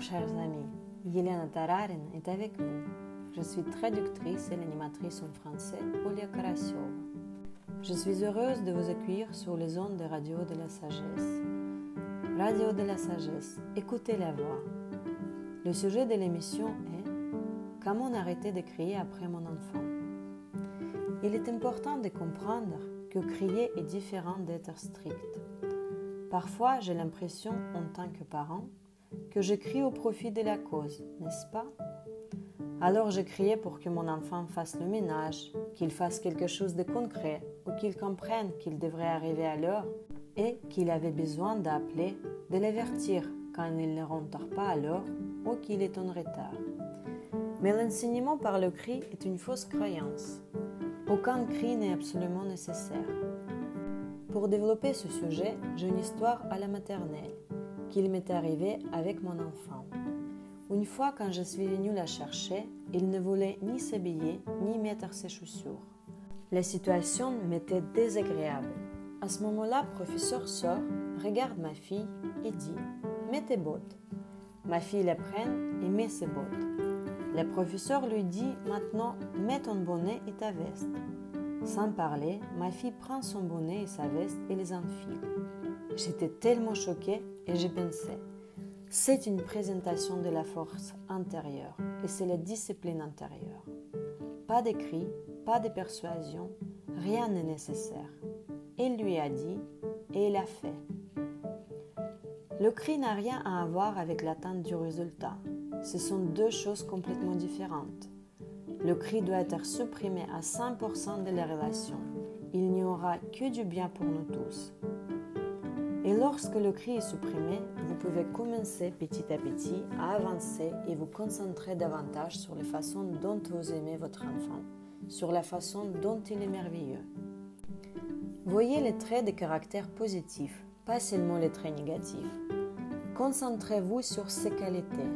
Chers amis, Yelena Tararin est avec vous. Je suis traductrice et l'animatrice en français Olia Karasiova. Je suis heureuse de vous accueillir sur les ondes de Radio de la Sagesse. Radio de la Sagesse, écoutez la voix. Le sujet de l'émission est Comment arrêter de crier après mon enfant? Il est important de comprendre que crier est différent d'être strict. Parfois, j'ai l'impression, en tant que parent, que je crie au profit de la cause, n'est-ce pas? Alors je criais pour que mon enfant fasse le ménage, qu'il fasse quelque chose de concret, ou qu'il comprenne qu'il devrait arriver à l'heure et qu'il avait besoin d'appeler, de l'avertir quand il ne rentre pas à l'heure ou qu'il est en retard. Mais l'enseignement par le cri est une fausse croyance. Aucun cri n'est absolument nécessaire. Pour développer ce sujet, j'ai une histoire à la maternelle qu'il m'est arrivé avec mon enfant. Une fois quand je suis venue la chercher, il ne voulait ni s'habiller ni mettre ses chaussures. La situation m'était désagréable. À ce moment-là, professeur sort, regarde ma fille et dit Mets tes bottes. Ma fille les prend et met ses bottes. Le professeur lui dit Maintenant, mets ton bonnet et ta veste. Sans parler, ma fille prend son bonnet et sa veste et les enfile. J'étais tellement choquée et je pensais, c'est une présentation de la force intérieure et c'est la discipline intérieure. Pas de cris, pas de persuasion, rien n'est nécessaire. Il lui a dit et il a fait. Le cri n'a rien à voir avec l'atteinte du résultat. Ce sont deux choses complètement différentes. Le cri doit être supprimé à 100% de la relation. Il n'y aura que du bien pour nous tous. Et lorsque le cri est supprimé, vous pouvez commencer petit à petit à avancer et vous concentrer davantage sur la façon dont vous aimez votre enfant, sur la façon dont il est merveilleux. Voyez les traits de caractère positifs, pas seulement les traits négatifs. Concentrez-vous sur ces qualités.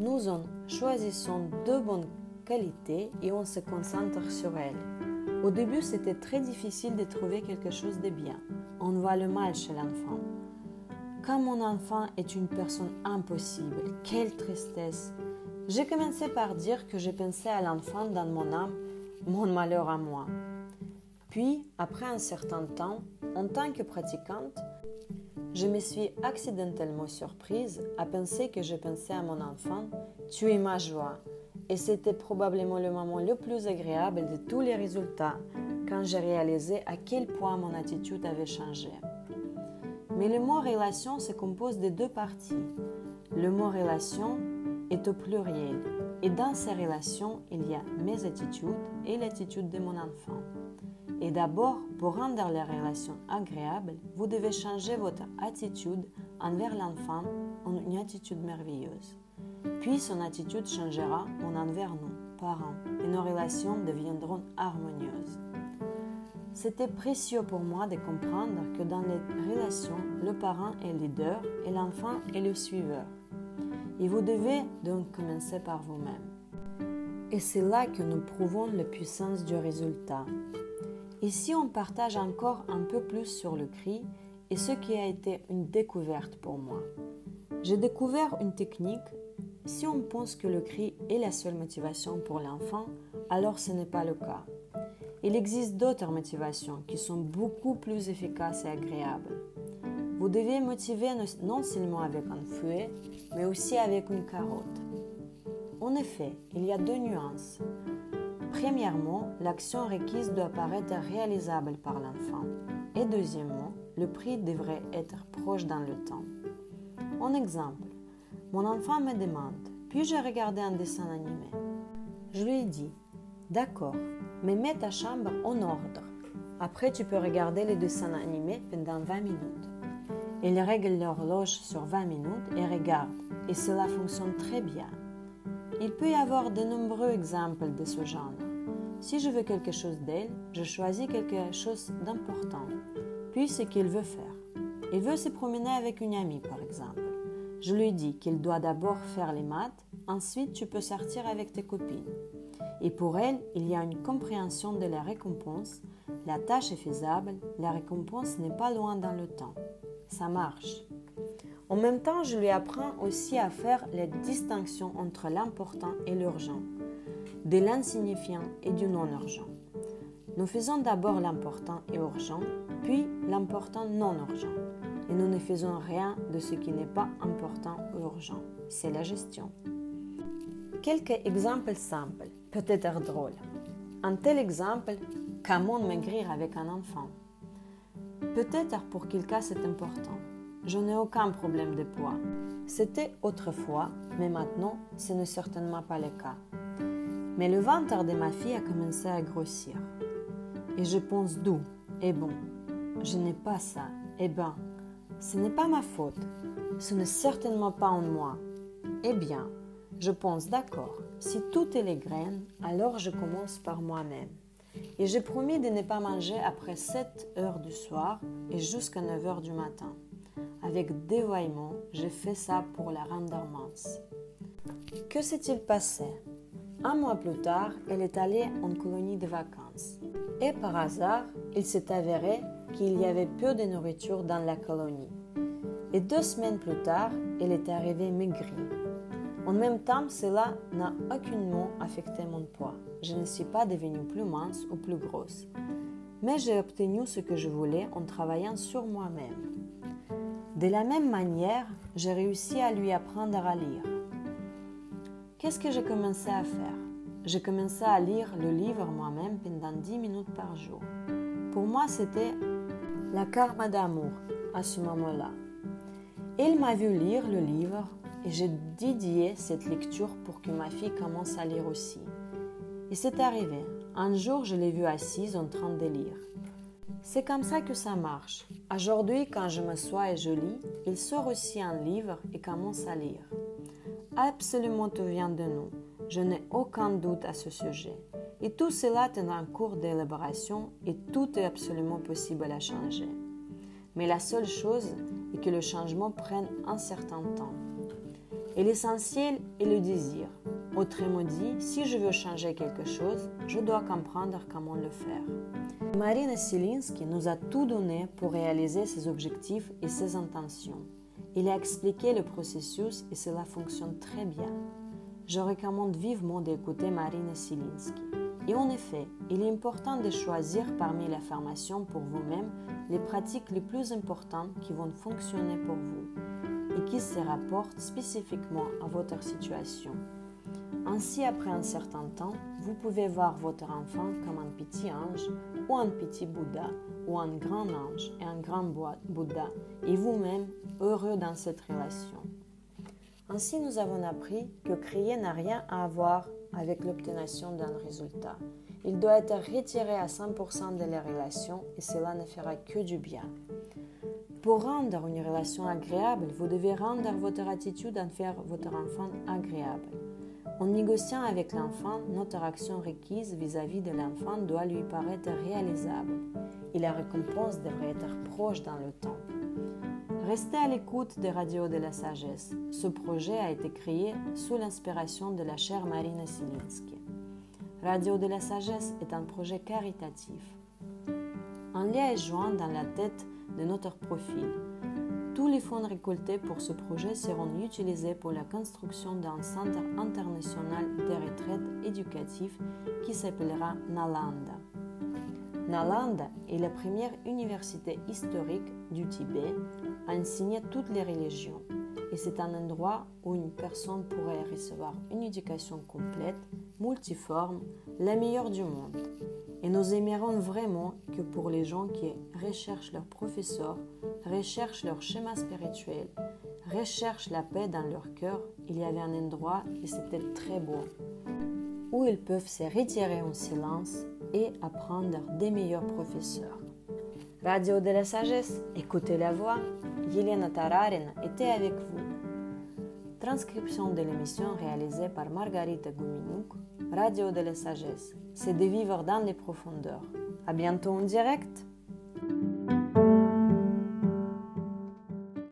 Nous en choisissons deux bonnes qualités et on se concentre sur elles. Au début, c'était très difficile de trouver quelque chose de bien. On voit le mal chez l'enfant. Quand mon enfant est une personne impossible, quelle tristesse. J'ai commencé par dire que je pensais à l'enfant dans mon âme, mon malheur à moi. Puis, après un certain temps, en tant que pratiquante, je me suis accidentellement surprise à penser que je pensais à mon enfant, tu es ma joie. Et c'était probablement le moment le plus agréable de tous les résultats quand j'ai réalisé à quel point mon attitude avait changé. Mais le mot relation se compose de deux parties. Le mot relation est au pluriel et dans ces relations, il y a mes attitudes et l'attitude de mon enfant. Et d'abord, pour rendre les relations agréables, vous devez changer votre attitude envers l'enfant en une attitude merveilleuse. Puis son attitude changera en envers nous, parents, et nos relations deviendront harmonieuses. C'était précieux pour moi de comprendre que dans les relations, le parent est leader et l'enfant est le suiveur. Et vous devez donc commencer par vous-même. Et c'est là que nous prouvons la puissance du résultat. Ici, on partage encore un peu plus sur le cri et ce qui a été une découverte pour moi. J'ai découvert une technique. Si on pense que le cri est la seule motivation pour l'enfant, alors ce n'est pas le cas. Il existe d'autres motivations qui sont beaucoup plus efficaces et agréables. Vous devez motiver non seulement avec un fouet, mais aussi avec une carotte. En effet, il y a deux nuances. Premièrement, l'action requise doit paraître réalisable par l'enfant. Et deuxièmement, le prix devrait être proche dans le temps. En exemple, mon enfant me demande Puis-je regarder un dessin animé? Je lui dis D'accord, mais mets ta chambre en ordre. Après, tu peux regarder les dessins animés pendant 20 minutes. Il règle l'horloge sur 20 minutes et regarde, et cela fonctionne très bien. Il peut y avoir de nombreux exemples de ce genre. Si je veux quelque chose d'elle, je choisis quelque chose d'important, puis ce qu'il veut faire. Il veut se promener avec une amie, par exemple. Je lui dis qu'il doit d'abord faire les maths, ensuite tu peux sortir avec tes copines. Et pour elle, il y a une compréhension de la récompense. La tâche est faisable, la récompense n'est pas loin dans le temps. Ça marche. En même temps, je lui apprends aussi à faire les distinctions entre l'important et l'urgent, de l'insignifiant et du non-urgent. Nous faisons d'abord l'important et urgent, puis l'important non urgent. Et nous ne faisons rien de ce qui n'est pas important ou urgent. C'est la gestion. Quelques exemples simples, peut-être drôles. Un tel exemple, comment maigrir avec un enfant. Peut-être pour quelqu'un c'est important. Je n'ai aucun problème de poids. C'était autrefois, mais maintenant ce n'est certainement pas le cas. Mais le ventre de ma fille a commencé à grossir. Et je pense d'où Eh bon, je n'ai pas ça. Eh ben, ce n'est pas ma faute. Ce n'est certainement pas en moi. Eh bien, je pense d'accord. Si tout est les graines, alors je commence par moi-même. Et j'ai promis de ne pas manger après 7 heures du soir et jusqu'à 9 heures du matin. Avec dévoiement, j'ai fait ça pour la rendre mince. Que s'est-il passé? Un mois plus tard, elle est allée en colonie de vacances. Et par hasard, il s'est avéré qu'il y avait peu de nourriture dans la colonie. Et deux semaines plus tard, elle est arrivée maigrie. En même temps, cela n'a aucunement affecté mon poids. Je ne suis pas devenue plus mince ou plus grosse. Mais j'ai obtenu ce que je voulais en travaillant sur moi-même. De la même manière, j'ai réussi à lui apprendre à lire. Qu'est-ce que j'ai commencé à faire? J'ai commencé à lire le livre moi-même pendant 10 minutes par jour. Pour moi, c'était la karma d'amour à ce moment-là. Il m'a vu lire le livre et j'ai dédié cette lecture pour que ma fille commence à lire aussi. Et c'est arrivé. Un jour, je l'ai vue assise en train de lire. C'est comme ça que ça marche. Aujourd'hui, quand je m'assois et je lis, il sort aussi un livre et commence à lire. Absolument tout vient de nous. Je n'ai aucun doute à ce sujet. Et tout cela est en cours d'élaboration et tout est absolument possible à changer. Mais la seule chose est que le changement prenne un certain temps. Et l'essentiel est le désir. Autrement dit, si je veux changer quelque chose, je dois comprendre comment le faire. Marina Silinsky nous a tout donné pour réaliser ses objectifs et ses intentions. Il a expliqué le processus et cela fonctionne très bien. Je recommande vivement d'écouter Marina Silinsky. Et en effet, il est important de choisir parmi les formations pour vous-même les pratiques les plus importantes qui vont fonctionner pour vous et qui se rapportent spécifiquement à votre situation. Ainsi, après un certain temps, vous pouvez voir votre enfant comme un petit ange ou un petit Bouddha ou un grand ange et un grand Bouddha et vous-même heureux dans cette relation. Ainsi, nous avons appris que créer n'a rien à voir avec l'obtention d'un résultat. Il doit être retiré à 100% de la relation et cela ne fera que du bien. Pour rendre une relation agréable, vous devez rendre votre attitude à faire votre enfant agréable. En négociant avec l'enfant, notre action requise vis-à-vis de l'enfant doit lui paraître réalisable et la récompense devrait être proche dans le temps. Restez à l'écoute des radios de la sagesse. Ce projet a été créé sous l'inspiration de la chère Marina Silinsky. Radio de la sagesse est un projet caritatif. Un lien est joint dans la tête de notre profil. Tous les fonds récoltés pour ce projet seront utilisés pour la construction d'un centre international de retraite éducatif qui s'appellera Nalanda. Nalanda est la première université historique du Tibet à enseigner toutes les religions et c'est un endroit où une personne pourrait recevoir une éducation complète, multiforme, la meilleure du monde. Et nous aimerons vraiment que pour les gens qui recherchent leur professeur, recherchent leur schéma spirituel, recherchent la paix dans leur cœur, il y avait un endroit qui c'était très beau, où ils peuvent se retirer en silence et apprendre des meilleurs professeurs. Radio de la sagesse, écoutez la voix, Yelena Tararin était avec vous. Transcription de l'émission réalisée par Margarita Guminouk, Radio de la sagesse, c'est de vivre dans les profondeurs. À bientôt en direct!